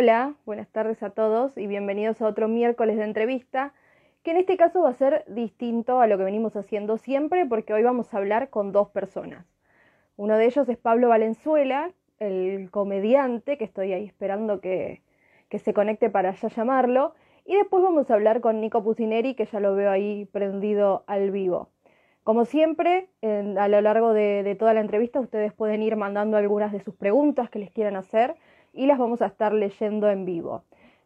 Hola, buenas tardes a todos y bienvenidos a otro miércoles de entrevista, que en este caso va a ser distinto a lo que venimos haciendo siempre porque hoy vamos a hablar con dos personas. Uno de ellos es Pablo Valenzuela, el comediante, que estoy ahí esperando que, que se conecte para ya llamarlo, y después vamos a hablar con Nico Pusineri, que ya lo veo ahí prendido al vivo. Como siempre, a lo largo de, toda la entrevista ustedes pueden ir mandando algunas de sus preguntas que les quieran hacer y las vamos a estar leyendo en vivo.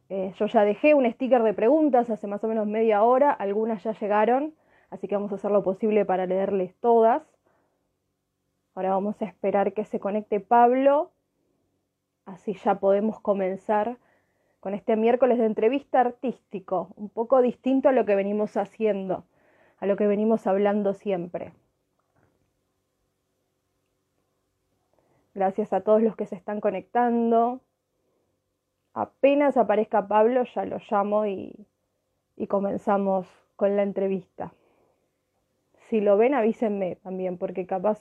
Eh, yo ya dejé un sticker de preguntas hace más o menos media hora, algunas ya llegaron, así que vamos a hacer lo posible para leerles todas. Ahora vamos a esperar que se conecte Pablo, así ya podemos comenzar con este miércoles de entrevista artístico, un poco distinto a lo que venimos haciendo a lo que venimos hablando siempre. Gracias a todos los que se están conectando. Apenas aparezca Pablo, ya lo llamo y, y comenzamos con la entrevista. Si lo ven, avísenme también, porque capaz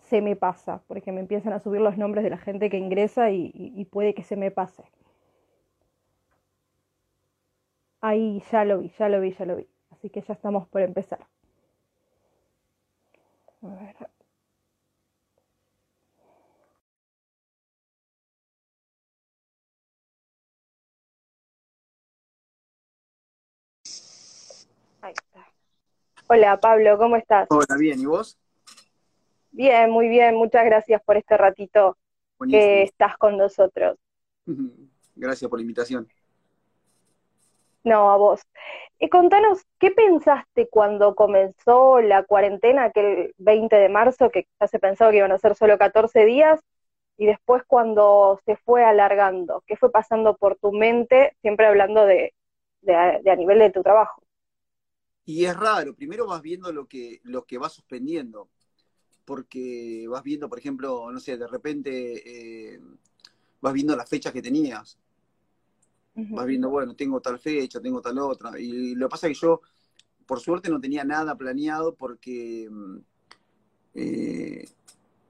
se me pasa, porque me empiezan a subir los nombres de la gente que ingresa y, y, puede que se me pase. Ahí ya lo vi, ya lo vi, ya lo vi así que ya estamos por empezar. A ver. Hola Pablo, ¿cómo estás? Hola, bien, ¿y vos? Bien, muy bien, muchas gracias por este ratito que estás con nosotros. Gracias por la invitación. No, a vos. Y contanos, ¿qué pensaste cuando comenzó la cuarentena aquel 20 de marzo, que ya se pensaba que iban a ser solo 14 días, y después cuando se fue alargando? ¿Qué fue pasando por tu mente, siempre hablando de, de, a nivel de tu trabajo? Y es raro, primero vas viendo lo que, lo que vas suspendiendo, porque vas viendo, por ejemplo, no sé, de repente eh, vas viendo las fechas que tenías Vas viendo, bueno, tengo tal fecha, tengo tal otra. Y lo que pasa es que yo, por suerte, no tenía nada planeado porque eh,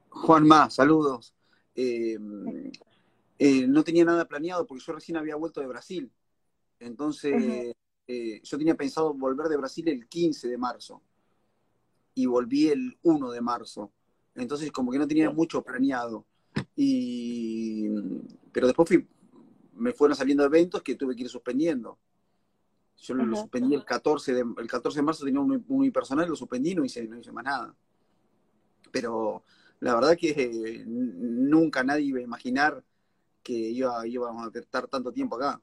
Juan Más, saludos. Eh, eh, no tenía nada planeado porque yo recién había vuelto de Brasil. Entonces, yo tenía pensado volver de Brasil el 15 de marzo y volví el 1 de marzo. Entonces, como que no tenía mucho planeado. Y, pero después fui, me fueron saliendo eventos que tuve que ir suspendiendo. Yo lo suspendí el 14 de, el 14 de marzo, tenía un, unipersonal, lo suspendí no hice, no hice más nada. Pero la verdad que nunca nadie iba a imaginar que iba, íbamos a estar tanto tiempo acá.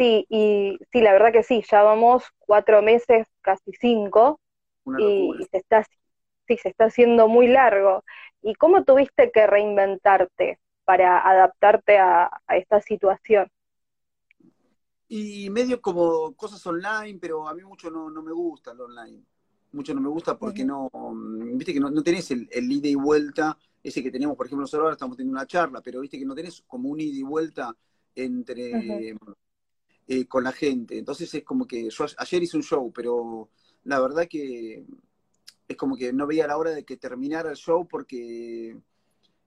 Sí, y sí, la verdad que sí, ya vamos cuatro meses, casi cinco, y se está, sí, se está haciendo muy largo. ¿Y cómo tuviste que reinventarte? para adaptarte a, esta situación? Y medio como cosas online, pero a mí mucho no, me gusta el online. Mucho no me gusta porque no, mm, viste que no, tenés el, ida y vuelta, ese que teníamos, por ejemplo, nosotros ahora estamos teniendo una charla, pero viste que no tenés como un ida y vuelta entre eh, con la gente. Entonces es como que yo ayer hice un show, pero la verdad que es como que no veía la hora de que terminara el show porque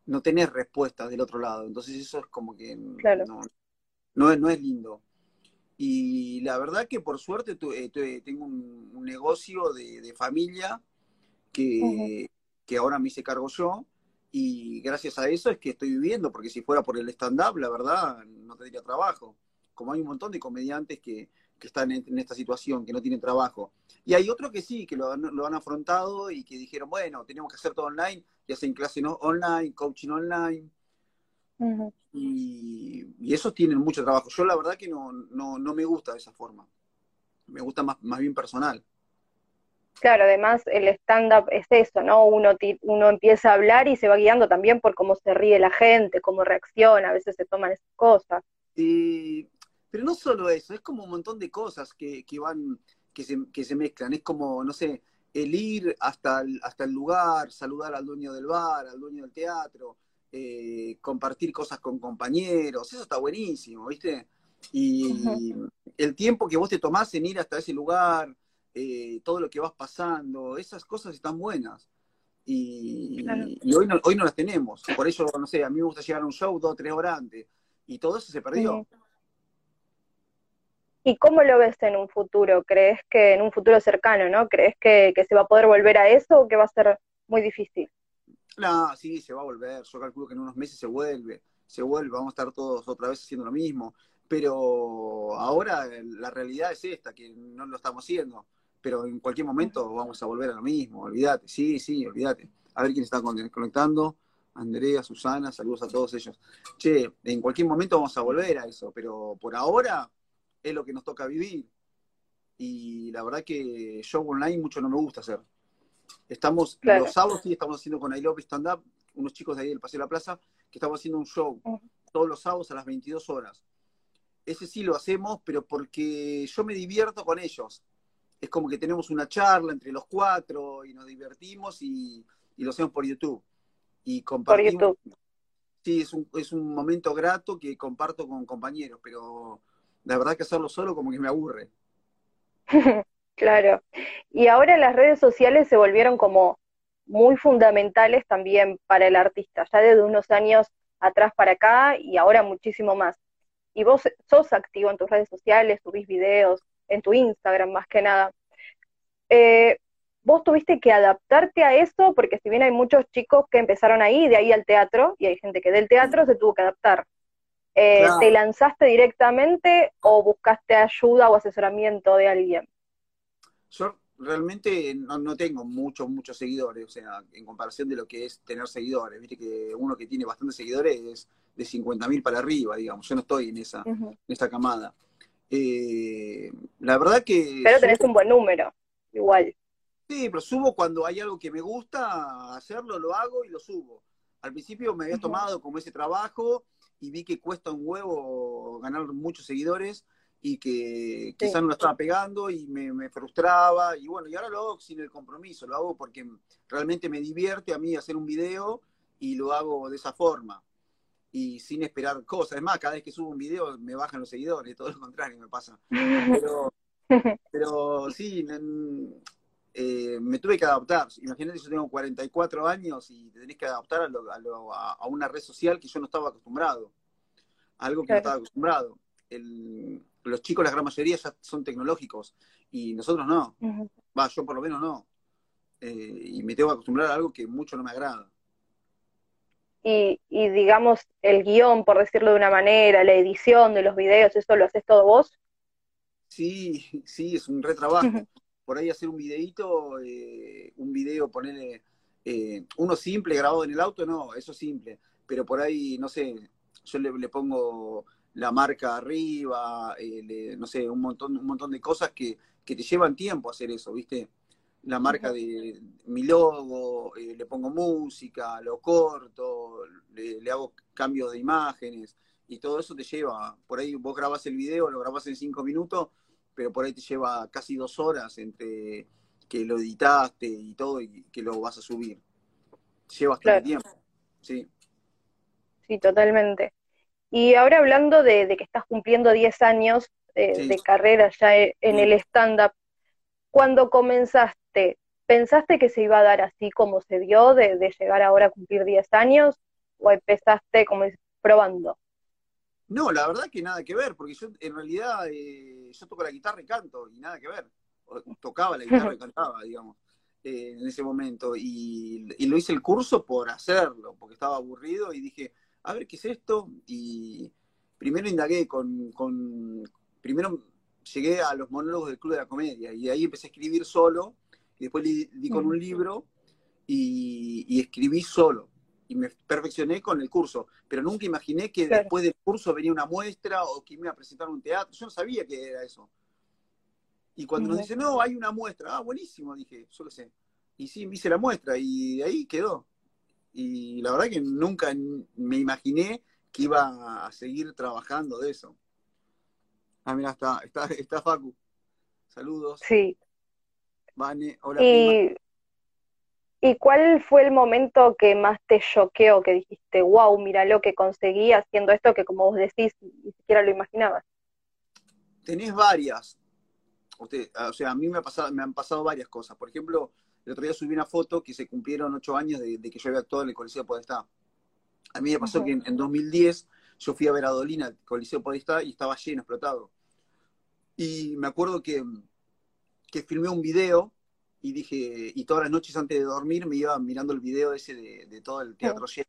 no tenés respuestas del otro lado. Entonces eso es como que no, no, es, no es lindo. Y la verdad que por suerte eh, tengo un, negocio de, familia que, que, ahora me hice cargo yo y gracias a eso es que estoy viviendo, porque si fuera por el stand-up, la verdad, no tendría trabajo. Como hay un montón de comediantes que, que están en, esta situación, que no tienen trabajo. Y hay otros que sí, que lo, lo han afrontado y que dijeron, bueno, tenemos que hacer todo online, y hacen clases online, coaching online. y, y, esos tienen mucho trabajo. Yo la verdad que no, no, no me gusta de esa forma. Me gusta más, más bien personal. Claro, además el stand-up es eso, ¿no? Uno, uno empieza a hablar y se va guiando también por cómo se ríe la gente, cómo reacciona, a veces se toman esas cosas. Y pero no solo eso, es como un montón de cosas que, van, que se, que se mezclan. Es como, no sé, el ir hasta el, hasta el lugar, saludar al dueño del bar, al dueño del teatro, eh, compartir cosas con compañeros, eso está buenísimo, ¿viste? Y el tiempo que vos te tomás en ir hasta ese lugar, eh, todo lo que vas pasando, esas cosas están buenas. Y, hoy, no, hoy no las tenemos. Por eso, no sé, a mí me gusta llegar a un show dos o tres horas antes. Y todo eso se perdió. ¿Y cómo lo ves en un futuro? ¿Crees que en un futuro cercano, ¿no? ¿Crees que, se va a poder volver a eso o que va a ser muy difícil? No, sí, se va a volver. Yo calculo que en unos meses se vuelve. Se vuelve, vamos a estar todos otra vez haciendo lo mismo. Pero ahora la realidad es esta, que no lo estamos haciendo. Pero en cualquier momento vamos a volver a lo mismo, olvídate. Sí, sí, olvídate. A ver quién está conectando. Andrea, Susana, saludos a todos ellos. Che, en cualquier momento vamos a volver a eso, pero por ahora es lo que nos toca vivir. Y la verdad que show online mucho no me gusta hacer. Estamos, los sábados sí estamos haciendo con I Love Stand Up, unos chicos de ahí del Paseo de la Plaza, que estamos haciendo un show todos los sábados a las 22 horas. Ese sí lo hacemos, pero porque yo me divierto con ellos. Es como que tenemos una charla entre los cuatro y nos divertimos y, lo hacemos por YouTube. Y compartimos. Por YouTube. Sí, es un, es un momento grato que comparto con compañeros, pero la verdad que hacerlo solo como que me aburre. claro. Y ahora las redes sociales se volvieron como muy fundamentales también para el artista, ya desde unos años atrás para acá y ahora muchísimo más. Y vos sos activo en tus redes sociales, subís videos, en tu Instagram más que nada. Eh, vos tuviste que adaptarte a eso, porque si bien hay muchos chicos que empezaron ahí, de ahí al teatro, y hay gente que del teatro se tuvo que adaptar. Eh, ¿Te lanzaste directamente o buscaste ayuda o asesoramiento de alguien? Yo realmente no, tengo muchos, muchos seguidores, o sea, en comparación de lo que es tener seguidores. Viste que uno que tiene bastantes seguidores es de 50.000 para arriba, digamos. Yo no estoy en esa, en esa camada. Eh, la verdad que... Pero tenés un buen número, igual. Sí, pero subo cuando hay algo que me gusta hacerlo, lo hago y lo subo. Al principio me había tomado como ese trabajo y vi que cuesta un huevo ganar muchos seguidores y que quizás no lo estaba pegando y me, frustraba y bueno, y ahora lo hago sin el compromiso, lo hago porque realmente me divierte a mí hacer un video y lo hago de esa forma y sin esperar cosas. Es más, cada vez que subo un video me bajan los seguidores, todo lo contrario me pasa. Pero, pero sí, eh, me tuve que adaptar. Imagínate, yo tengo 44 años y te tenés que adaptar a, una red social que yo no estaba acostumbrado. Algo que no estaba acostumbrado. los chicos, la gran mayoría, ya son tecnológicos y nosotros no. Va, yo por lo menos no. Eh, y me tengo que acostumbrar a algo que mucho no me agrada. Y, y, digamos, el guion, por decirlo de una manera, la edición de los videos, ¿eso lo haces todo vos? Sí, sí, es un retrabajo por ahí hacer un videíto, eh, un video, ponerle eh, uno simple grabado en el auto, no, eso es simple, pero por ahí, no sé, yo le, pongo la marca arriba, eh, no sé, un montón, un montón de cosas que, te llevan tiempo hacer eso, ¿viste? La marca de mi logo, le pongo música, lo corto, le, le hago cambios de imágenes y todo eso te lleva, por ahí vos grabás el video, lo grabás en cinco minutos pero por ahí te lleva casi dos horas entre que lo editaste y todo y que lo vas a subir. Lleva bastante tiempo, sí. Sí, totalmente. Y ahora hablando de, que estás cumpliendo 10 años de, carrera ya e, en el stand-up, cuando comenzaste, ¿pensaste que se iba a dar así como se dio, de, de llegar ahora a cumplir 10 años? ¿O empezaste como probando? No, la verdad que nada que ver, porque yo en realidad eh, yo toco la guitarra y canto, y nada que ver. tocaba la guitarra y cantaba, digamos, eh, en ese momento. Y, lo hice el curso por hacerlo, porque estaba aburrido y dije, a ver qué es esto. Y primero indagué con, primero llegué a los monólogos del Club de la Comedia y ahí empecé a escribir solo. Y después di, con un libro y escribí solo y me perfeccioné con el curso, pero nunca imaginé que después del curso venía una muestra o que me iba a presentar un teatro, yo no sabía que era eso. Y cuando nos dicen, no, hay una muestra, ah, buenísimo, dije, yo lo sé. Y sí, me hice la muestra y de ahí quedó. Y la verdad que nunca me imaginé que iba a seguir trabajando de eso. Ah, mira, está, está, está Facu. Saludos. Sí. Vane, hola. ¿Y cuál fue el momento que más te choqueó, que dijiste, wow, mira lo que conseguí haciendo esto que como vos decís, ni siquiera lo imaginabas? Tenés varias. o sea, a mí me, ha pasado, me han pasado varias cosas. Por ejemplo, el otro día subí una foto que se cumplieron ocho años de, que yo había actuado en el Coliseo Podestá. A mí me pasó que en, 2010 yo fui a ver a Dolina al Coliseo Podestá y estaba lleno, explotado. Y me acuerdo que, que filmé un video y dije, y todas las noches antes de dormir me iba mirando el video ese de, todo el teatro lleno.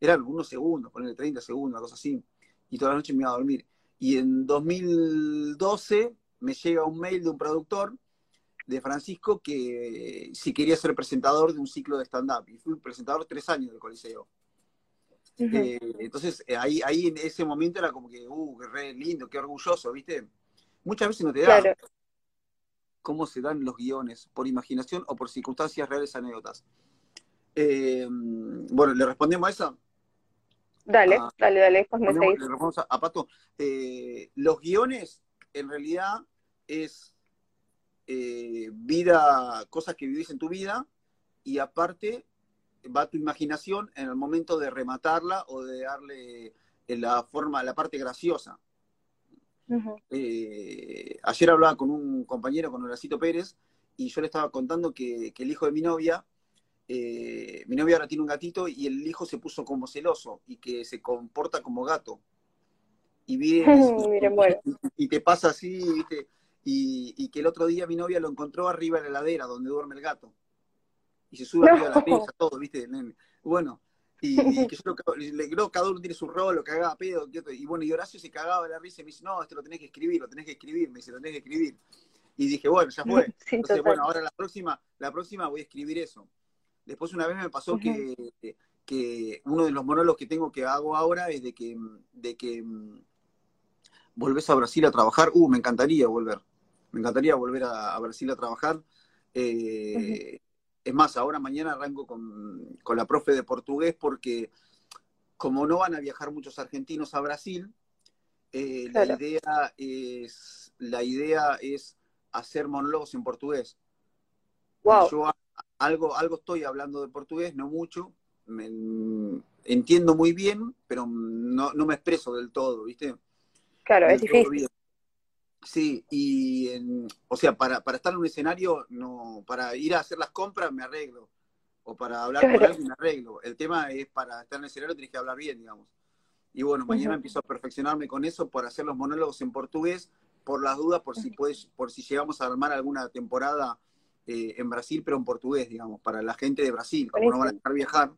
Eran unos segundos, ponerle 30 segundos, una cosa así. Y todas las noches me iba a dormir. Y en 2012 me llega un mail de un productor de Francisco que si quería ser presentador de un ciclo de stand-up. Y fui presentador tres años del Coliseo. Eh, entonces, eh, ahí, ahí en ese momento era como que, uh, qué re lindo, qué orgulloso, ¿viste? Muchas veces no te da cómo se dan los guiones, por imaginación o por circunstancias reales, anécdotas. Eh, bueno, ¿le respondemos a esa? Dale, ah, dale, dale, pues me Le respondemos a, Pato. los guiones, en realidad, es eh, vida, cosas que vivís en tu vida, y aparte va tu imaginación en el momento de rematarla o de darle la forma, la parte graciosa. Eh, ayer hablaba con un compañero, con Horacito Pérez, y yo le estaba contando que, el hijo de mi novia, eh, mi novia ahora tiene un gatito y el hijo se puso como celoso y que se comporta como gato. Y, y te pasa así, ¿viste? y, que el otro día mi novia lo encontró arriba de la heladera donde duerme el gato. Y se sube arriba de la mesa, todo, ¿viste? Bueno, y, que yo cada uno tiene su rol, lo cagaba pedo, y bueno, y Horacio se cagaba de la risa y me dice, no, esto lo tenés que escribir, lo tenés que escribir, me dice, lo tenés que escribir. Y dije, bueno, ya fue. Entonces, bueno, ahora la próxima, la próxima voy a escribir eso. Después una vez me pasó que, que uno de los monólogos que tengo que hago ahora es de que, de que mm, volvés a Brasil a trabajar. Uh, me encantaría volver. Me encantaría volver a, Brasil a trabajar. Eh, es más, ahora mañana arranco con, la profe de portugués porque como no van a viajar muchos argentinos a Brasil, eh, la, idea es, la idea es hacer monólogos en portugués. Yo algo, algo estoy hablando de portugués, no mucho, entiendo muy bien, pero no, no, me expreso del todo, ¿viste? Claro, es difícil. Sí, y o sea, para, para estar en un escenario, no, para ir a hacer las compras me arreglo. O para hablar con alguien me arreglo. El tema es para estar en el escenario tienes que hablar bien, digamos. Y bueno, mañana empiezo a perfeccionarme con eso por hacer los monólogos en portugués, por las dudas, por si puedes, por si llegamos a armar alguna temporada eh, en Brasil, pero en portugués, digamos, para la gente de Brasil, como no van a dejar viajar.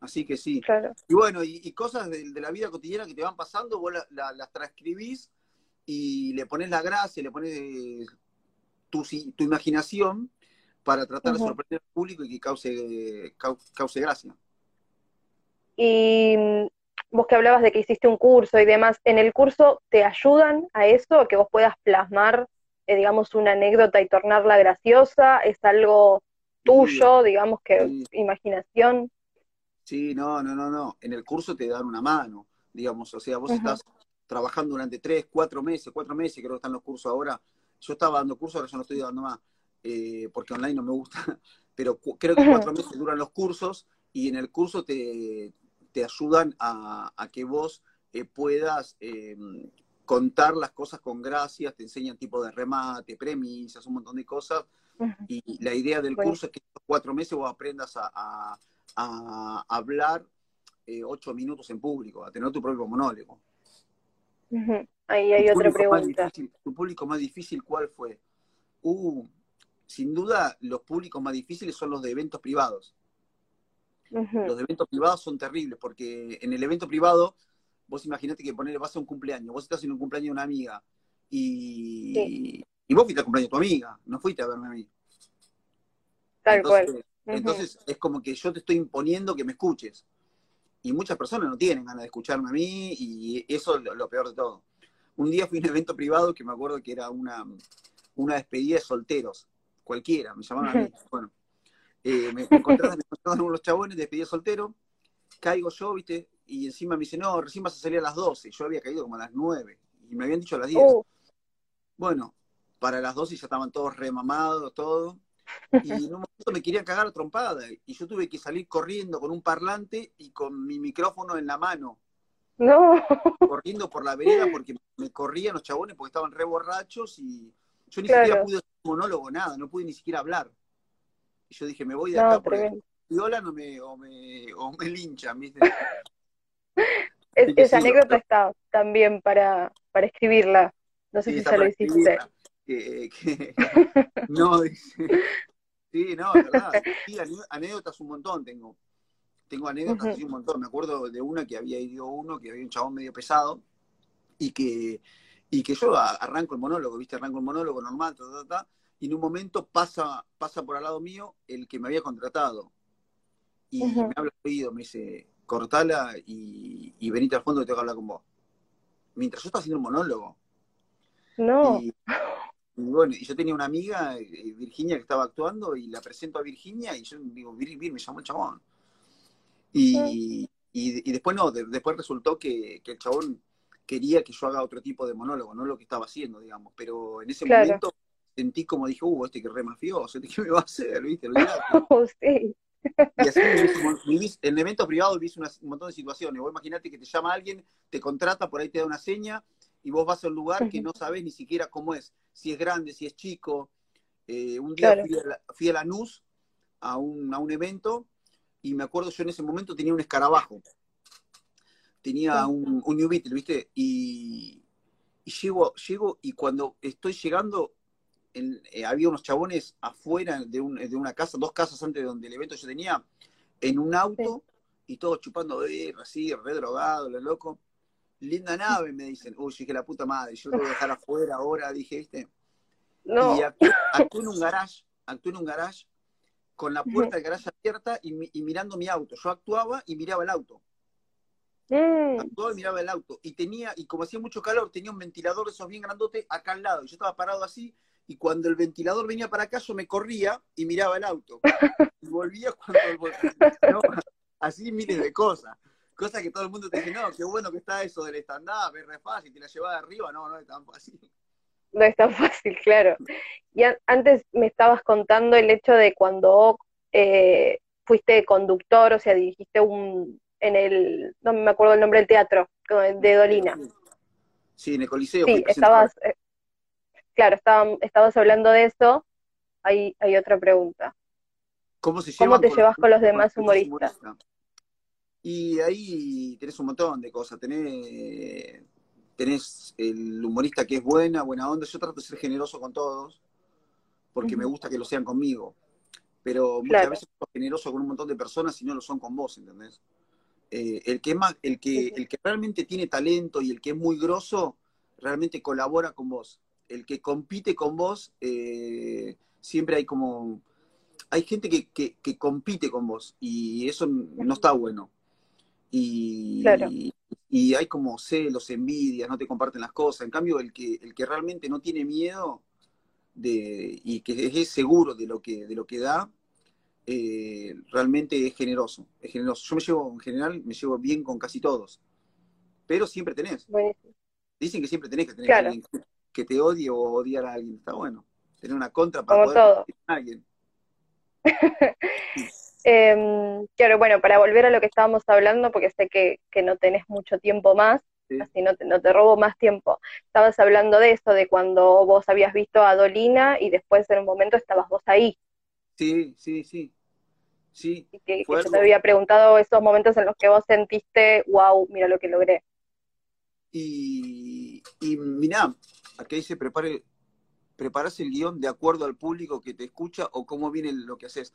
Así que sí. Y bueno, y, cosas de, la vida cotidiana que te van pasando, vos las transcribís y le pones la gracia, le pones tu, tu imaginación para tratar de sorprender al público y que cause, cause gracia. Y mm, vos que hablabas de que hiciste un curso y demás, ¿en el curso te ayudan a eso, a que vos puedas plasmar, eh, digamos, una anécdota y tornarla graciosa? ¿Es algo tuyo, digamos, que imaginación? Sí, no, no, no, no. En el curso te dan una mano, digamos, o sea, vos estás trabajando durante tres, cuatro meses, cuatro meses, creo que están los cursos ahora. Yo estaba dando cursos, ahora ya no estoy dando más, eh, porque online no me gusta, pero creo que cuatro meses duran los cursos y en el curso te, ayudan a, que vos eh, puedas em, contar las cosas con gracias, te enseñan tipo de remate, premisas, un montón de cosas. Y la idea del curso es que en cuatro meses vos aprendas a, hablar eh, ocho minutos en público, a tener tu propio monólogo. Ahí hay otra pregunta. ¿Tu público más difícil cuál fue? Uh, sin duda, los públicos más difíciles son los de eventos privados. Los de eventos privados son terribles, porque en el evento privado, vos imaginate que poner, vas a un cumpleaños, vos estás en un cumpleaños de una amiga, y, y vos fuiste al cumpleaños de tu amiga, no fuiste a verme a mí. Tal cual. Entonces es como que yo te estoy imponiendo que me escuches y muchas personas no tienen ganas de escucharme a mí y eso es lo, peor de todo. Un día fui a un evento privado que me acuerdo que era una, una despedida de solteros, cualquiera, me llamaban a mí. Bueno, eh, me, encontraron, unos chabones, despedida de soltero, caigo yo, viste, y encima me dice, no, recién vas a salir a las 12, yo había caído como a las 9 y me habían dicho a las 10. Bueno, para las 12 ya estaban todos remamados, todo. Y en un momento me querían cagar a trompada. Y yo tuve que salir corriendo con un parlante y con mi micrófono en la mano. No. Corriendo por la vereda porque me corrían los chabones porque estaban re borrachos y yo ni siquiera pude hacer un monólogo, nada, no pude ni siquiera hablar. Y yo dije, me voy de acá porque violan o me, o me, o me linchan, ¿viste? esa anécdota está también para, para escribirla. No sé si ya lo hiciste. no, dice. Sí, no, es verdad. Sí, anécdotas un montón tengo. Tengo anécdotas así un montón. Me acuerdo de una que había ido uno, que había un chabón medio pesado, y que, y que yo arranco el monólogo, ¿viste? Arranco el monólogo normal, y en un momento pasa, pasa por al lado mío el que me había contratado. Y me habla oído, me dice, cortala y, y venite al fondo que tengo que hablar con vos. Mientras yo estaba haciendo un monólogo. No. Y, bueno, y yo tenía una amiga, eh, Virginia, que estaba actuando, y la presento a Virginia, y yo digo, Vir, Vir me llamó el chabón. Y, y, después no, después resultó que, el chabón quería que yo haga otro tipo de monólogo, no lo que estaba haciendo, digamos. Pero en ese momento sentí como dije, uh, este que re mafioso, este que me va a hacer, ¿viste? Oh, sí. Y así vivís, en eventos privados vivís un montón de situaciones. Vos imaginate que te llama alguien, te contrata, por ahí te da una seña, y vos vas a un lugar que no sabés ni siquiera cómo es, si es grande, si es chico. Eh, un día fui, a la, fui, a Lanús a un, a un evento y me acuerdo yo en ese momento tenía un escarabajo. Tenía un, un New Beetle, ¿viste? Y, y llego, llego y cuando estoy llegando, eh, había unos chabones afuera de, un, de, una casa, dos casas antes de donde el evento yo tenía, en un auto y todos chupando de así, re drogado, lo loco linda nave, me dicen. Uy, dije, la puta madre, yo lo voy a dejar afuera ahora, dije, ¿viste? No. Y actué, en un garage, actué en un garage con la puerta del garage abierta y, mirando mi auto. Yo actuaba y miraba el auto. Mm. Actuaba y miraba el auto. Y tenía, y como hacía mucho calor, tenía un ventilador de esos bien grandote acá al lado. Y yo estaba parado así, y cuando el ventilador venía para acá, yo me corría y miraba el auto. Y volvía cuando no, así miles de cosas. Cosa que todo el mundo te dice, no, qué bueno que está eso del stand-up, es re fácil, te la llevas de arriba, no, no es tan fácil. No es tan fácil, claro. Y antes me estabas contando el hecho de cuando eh, fuiste conductor, o sea, dirigiste un, en el, no me acuerdo el nombre del teatro, de Dolina. Sí, en el Coliseo. Sí, estabas, eh, claro, estabas hablando de eso. Hay, hay otra pregunta. ¿Cómo, se ¿Cómo te llevas con los demás humoristas? Y ahí tenés un montón de cosas. Tenés, tenés el humorista que es buena, buena onda. Yo trato de ser generoso con todos, porque me gusta que lo sean conmigo. Pero muchas veces soy generoso con un montón de personas y no lo son con vos, ¿entendés? Eh, el que más, el que, el que realmente tiene talento y el que es muy grosso, realmente colabora con vos. El que compite con vos, eh, siempre hay como, hay gente que, que, compite con vos y eso no está bueno. Y, y, hay como celos, envidias, no te comparten las cosas. En cambio, el que, el que realmente no tiene miedo de, y que es seguro de lo que, de lo que da, eh, realmente es generoso, es generoso. Yo me llevo, en general, me llevo bien con casi todos. Pero siempre tenés. Dicen que siempre tenés que tener a alguien que te odie o odiar a alguien. Está bueno. Tener una contra para poder todo. a alguien. Eh, claro, bueno, para volver a lo que estábamos hablando, porque sé que, no tenés mucho tiempo más, así no te, no te robo más tiempo. Estabas hablando de eso, de cuando vos habías visto a Dolina y después en un momento estabas vos ahí. Sí, sí, sí. Sí, y que, yo te había preguntado esos momentos en los que vos sentiste, wow, mira lo que logré. Y, y mirá, aquí dice, prepare, preparas el guion de acuerdo al público que te escucha o cómo viene lo que haces.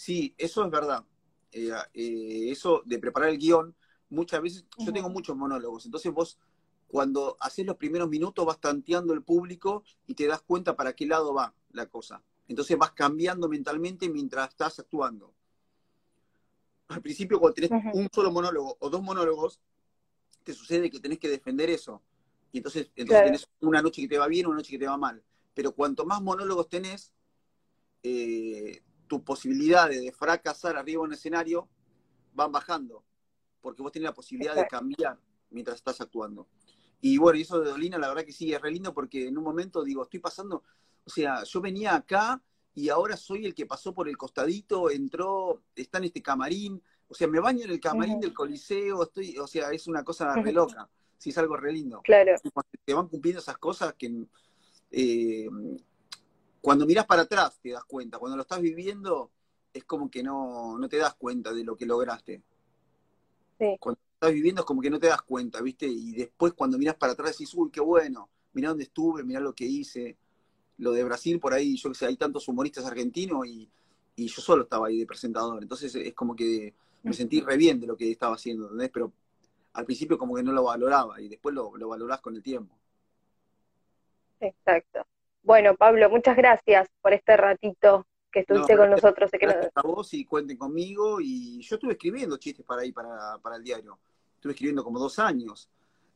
Sí, eso es verdad. Eh, eh, eso de preparar el guion, muchas veces, yo tengo muchos monólogos, entonces vos cuando haces los primeros minutos vas tanteando el público y te das cuenta para qué lado va la cosa. Entonces vas cambiando mentalmente mientras estás actuando. Al principio, cuando tenés un solo monólogo o dos monólogos, te sucede que tenés que defender eso. Y entonces, entonces tenés una noche que te va bien, una noche que te va mal. Pero cuanto más monólogos tenés, eh, tus posibilidades de fracasar arriba en un escenario van bajando, porque vos tenés la posibilidad de cambiar mientras estás actuando. Y bueno, y eso de Dolina, la verdad que sí, es re lindo porque en un momento digo, estoy pasando, o sea, yo venía acá y ahora soy el que pasó por el costadito, entró, está en este camarín, o sea, me baño en el camarín del Coliseo, estoy, o sea, es una cosa re loca, sí, es algo re lindo. Claro. te van cumpliendo esas cosas que eh, cuando miras para atrás te das cuenta, cuando lo estás viviendo es como que no, no te das cuenta de lo que lograste. Sí. Cuando estás viviendo es como que no te das cuenta, ¿viste? Y después cuando miras para atrás decís, uy, qué bueno, mirá dónde estuve, mirá lo que hice. Lo de Brasil por ahí, yo que sé, hay tantos humoristas argentinos y, y yo solo estaba ahí de presentador. Entonces es como que me sentí re bien de lo que estaba haciendo, ¿entendés? Pero al principio como que no lo valoraba y después lo, lo valorás con el tiempo. Exacto. Bueno, Pablo, muchas gracias por este ratito que estuviste No, con nosotros. Gracias a vos y cuenten conmigo. Y yo estuve escribiendo chistes para ahí, para, para el diario. Estuve escribiendo como dos años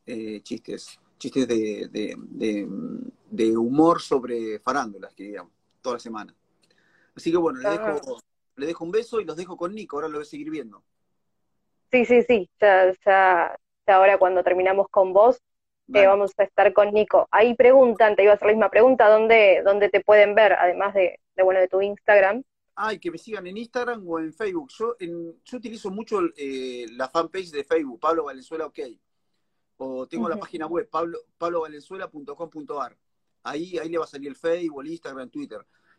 eh, chistes, chistes de, de, de, de humor sobre farándulas, que digamos, toda la semana. Así que bueno, le Ah. dejo, le dejo un beso y los dejo con Nico. Ahora lo voy a seguir viendo. Sí, sí, sí. Ya, ya, ya ahora cuando terminamos con vos, eh, vamos a estar con Nico. Ahí preguntan, te iba a hacer la misma pregunta, ¿dónde, dónde te pueden ver? Además de, de, bueno, de tu Instagram. Ay, que me sigan en Instagram o en Facebook. Yo, en, yo utilizo mucho eh, la fanpage de Facebook, Pablo Valenzuela OK. O tengo la página web, pablo, pablovalenzuela.com.ar. Ahí, ahí le va a salir el Facebook, el Instagram, Twitter.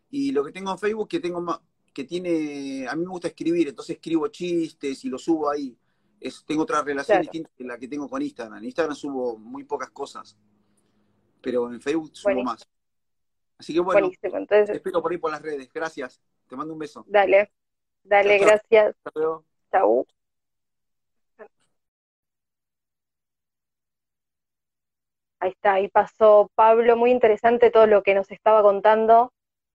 Y lo que tengo en Facebook que tengo más, que tiene, a mí me gusta escribir, entonces escribo chistes y lo subo ahí. Es, tengo otra relación Claro. distinta que la que tengo con Instagram. En Instagram subo muy pocas cosas, pero en Facebook subo Buenísimo. más. Así que bueno, Buenísimo. te espero por ahí por las redes. Gracias. Te mando un beso. dale, dale, gracias. Hasta luego. Chau. Ahí está, ahí pasó Pablo, muy interesante todo lo que nos estaba contando.